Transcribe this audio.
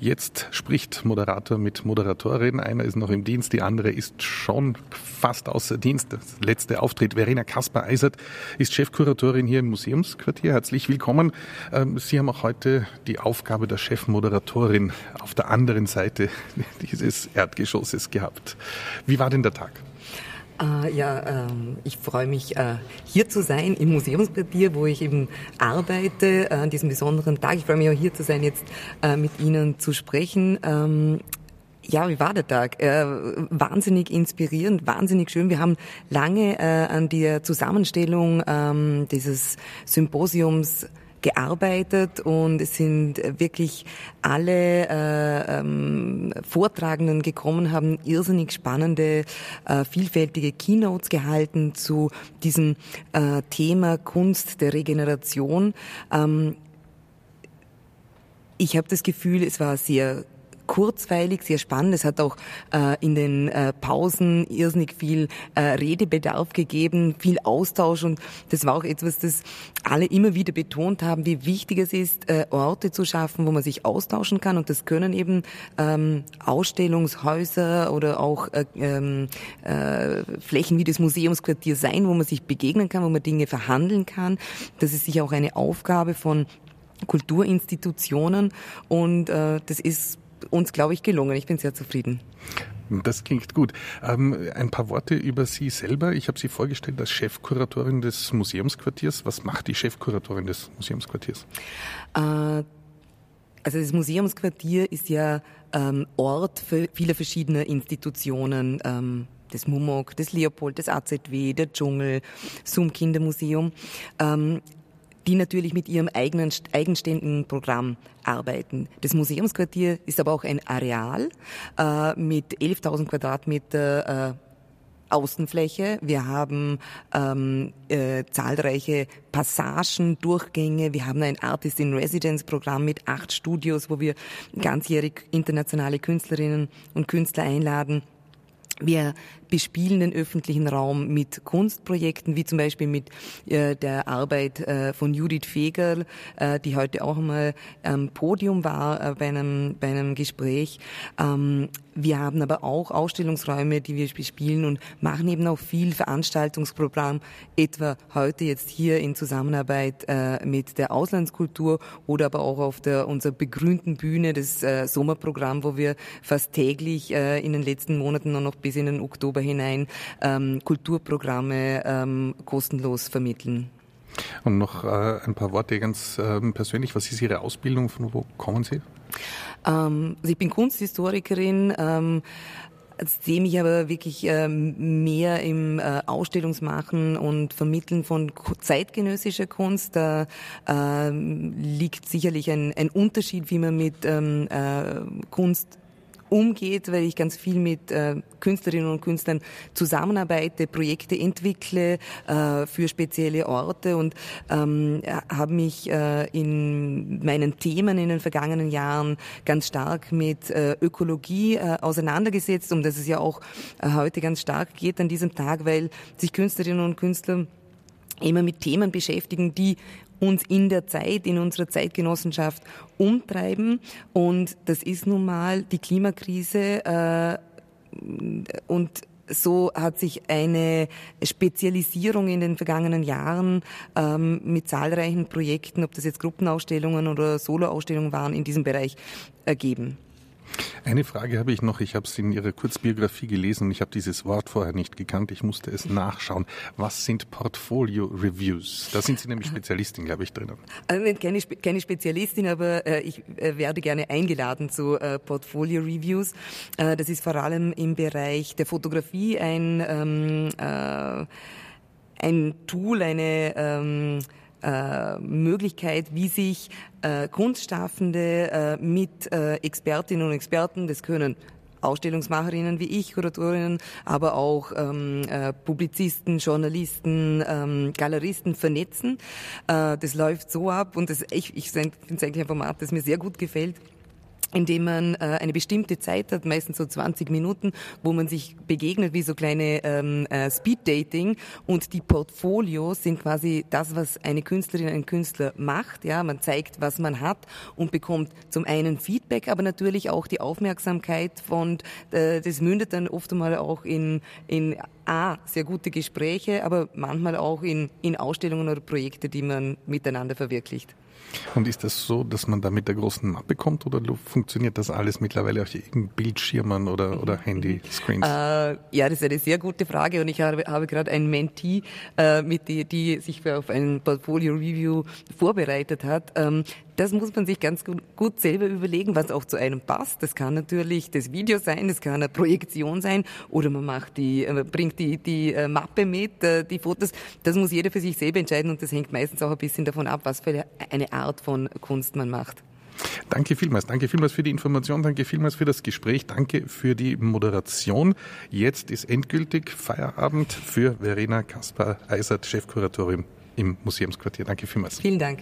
Jetzt spricht Moderator mit Moderatorin. Einer ist noch im Dienst, die andere ist schon fast außer Dienst. Das letzte Auftritt. Verena Kasper-Eisert ist Chefkuratorin hier im Museumsquartier. Herzlich willkommen. Ähm, Sie haben auch heute die Aufgabe der Chefmoderatorin auf der anderen Seite dieses Erdgeschosses gehabt. Wie war denn der Tag? Äh, ja, ähm, ich freue mich, äh, hier zu sein im Museumsquartier, wo ich eben arbeite äh, an diesem besonderen Tag. Ich freue mich auch hier zu sein, jetzt äh, mit Ihnen zu sprechen. Ähm, ja, wie war der Tag? Äh, wahnsinnig inspirierend, wahnsinnig schön. Wir haben lange äh, an der Zusammenstellung ähm, dieses Symposiums gearbeitet und es sind wirklich alle äh, ähm, Vortragenden gekommen, haben irrsinnig spannende, äh, vielfältige Keynotes gehalten zu diesem äh, Thema Kunst der Regeneration. Ähm, ich habe das Gefühl, es war sehr kurzweilig, sehr spannend. Es hat auch äh, in den äh, Pausen irrsinnig viel äh, Redebedarf gegeben, viel Austausch und das war auch etwas, das alle immer wieder betont haben, wie wichtig es ist, äh, Orte zu schaffen, wo man sich austauschen kann und das können eben ähm, Ausstellungshäuser oder auch äh, ähm, äh, Flächen wie das Museumsquartier sein, wo man sich begegnen kann, wo man Dinge verhandeln kann. Das ist sicher auch eine Aufgabe von Kulturinstitutionen und äh, das ist uns, glaube ich, gelungen. Ich bin sehr zufrieden. Das klingt gut. Ähm, ein paar Worte über Sie selber. Ich habe Sie vorgestellt als Chefkuratorin des Museumsquartiers. Was macht die Chefkuratorin des Museumsquartiers? Äh, also das Museumsquartier ist ja ähm, Ort für viele verschiedene Institutionen. Ähm, des Mumok, des Leopold, des AZW, der Dschungel, Sum Kindermuseum. Ähm, die natürlich mit ihrem eigenen eigenständigen Programm arbeiten. Das Museumsquartier ist aber auch ein Areal äh, mit 11.000 Quadratmeter äh, Außenfläche. Wir haben ähm, äh, zahlreiche Passagen, Durchgänge. Wir haben ein Artist in Residence Programm mit acht Studios, wo wir ganzjährig internationale Künstlerinnen und Künstler einladen. Wir bespielen den öffentlichen Raum mit Kunstprojekten, wie zum Beispiel mit äh, der Arbeit äh, von Judith Fegerl, äh, die heute auch mal am Podium war äh, bei, einem, bei einem Gespräch. Ähm, wir haben aber auch Ausstellungsräume, die wir bespielen und machen eben auch viel Veranstaltungsprogramm, etwa heute jetzt hier in Zusammenarbeit äh, mit der Auslandskultur oder aber auch auf der unserer begrünten Bühne, das äh, Sommerprogramm, wo wir fast täglich in den letzten Monaten noch bis in den Oktober Oktober hinein ähm, Kulturprogramme ähm, kostenlos vermitteln. Und noch äh, ein paar Worte ganz äh, persönlich. Was ist Ihre Ausbildung? Von wo kommen Sie? Ähm, also ich bin Kunsthistorikerin. Ähm, sehe mich aber wirklich ähm, mehr im äh, Ausstellungsmachen und Vermitteln von zeitgenössischer Kunst. Da äh, liegt sicherlich ein, ein Unterschied, wie man mit ähm, äh, Kunst umgeht, weil ich ganz viel mit äh, Künstlerinnen und Künstlern zusammenarbeite, Projekte entwickle äh, für spezielle Orte und ähm, habe mich äh, in meinen Themen in den vergangenen Jahren ganz stark mit äh, Ökologie äh, auseinandergesetzt, um das es ja auch äh, heute ganz stark geht an diesem Tag, weil sich Künstlerinnen und Künstler immer mit Themen beschäftigen, die uns in der Zeit, in unserer Zeitgenossenschaft umtreiben. Und das ist nun mal die Klimakrise äh, und so hat sich eine Spezialisierung in den vergangenen Jahren ähm, mit zahlreichen Projekten, ob das jetzt Gruppenausstellungen oder Soloausstellungen waren, in diesem Bereich ergeben. Eine Frage habe ich noch. Ich habe es in Ihrer Kurzbiografie gelesen und ich habe dieses Wort vorher nicht gekannt. Ich musste es nachschauen. Was sind Portfolio Reviews? Da sind Sie nämlich Spezialistin, glaube ich, drinnen. Also keine, keine Spezialistin, aber äh, ich äh, werde gerne eingeladen zu äh, Portfolio Reviews. Äh, das ist vor allem im Bereich der Fotografie ein, ähm, äh, ein Tool, eine ähm, äh, Möglichkeit, wie sich äh, Kunstschaffende äh, mit äh, Expertinnen und Experten, das können Ausstellungsmacherinnen wie ich, Kuratorinnen, aber auch ähm, äh, Publizisten, Journalisten, ähm, Galeristen vernetzen. Äh, das läuft so ab und das, ich, ich finde es eigentlich ein Format, das mir sehr gut gefällt indem man äh, eine bestimmte Zeit hat, meistens so 20 Minuten, wo man sich begegnet wie so kleine ähm, äh, Speed-Dating und die Portfolios sind quasi das, was eine Künstlerin, ein Künstler macht. Ja, man zeigt, was man hat und bekommt zum einen Feedback, aber natürlich auch die Aufmerksamkeit von, äh, das mündet dann oft einmal auch in, in A, sehr gute Gespräche, aber manchmal auch in, in Ausstellungen oder Projekte, die man miteinander verwirklicht. Und ist das so, dass man da mit der großen Mappe kommt oder funktioniert das alles mittlerweile auf Bildschirmen oder, oder Handy-Screens? Äh, ja, das ist eine sehr gute Frage und ich habe, habe gerade einen Mentee, äh, mit die, die sich auf ein Portfolio-Review vorbereitet hat. Ähm, das muss man sich ganz gut, gut, selber überlegen, was auch zu einem passt. Das kann natürlich das Video sein, das kann eine Projektion sein oder man macht die, äh, bringt die, die äh, Mappe mit, äh, die Fotos. Das muss jeder für sich selber entscheiden und das hängt meistens auch ein bisschen davon ab, was für eine Art von Kunst man macht. Danke vielmals. Danke vielmals für die Information. Danke vielmals für das Gespräch. Danke für die Moderation. Jetzt ist endgültig Feierabend für Verena Kaspar-Eisert, Chefkuratorin im Museumsquartier. Danke vielmals. Vielen Dank.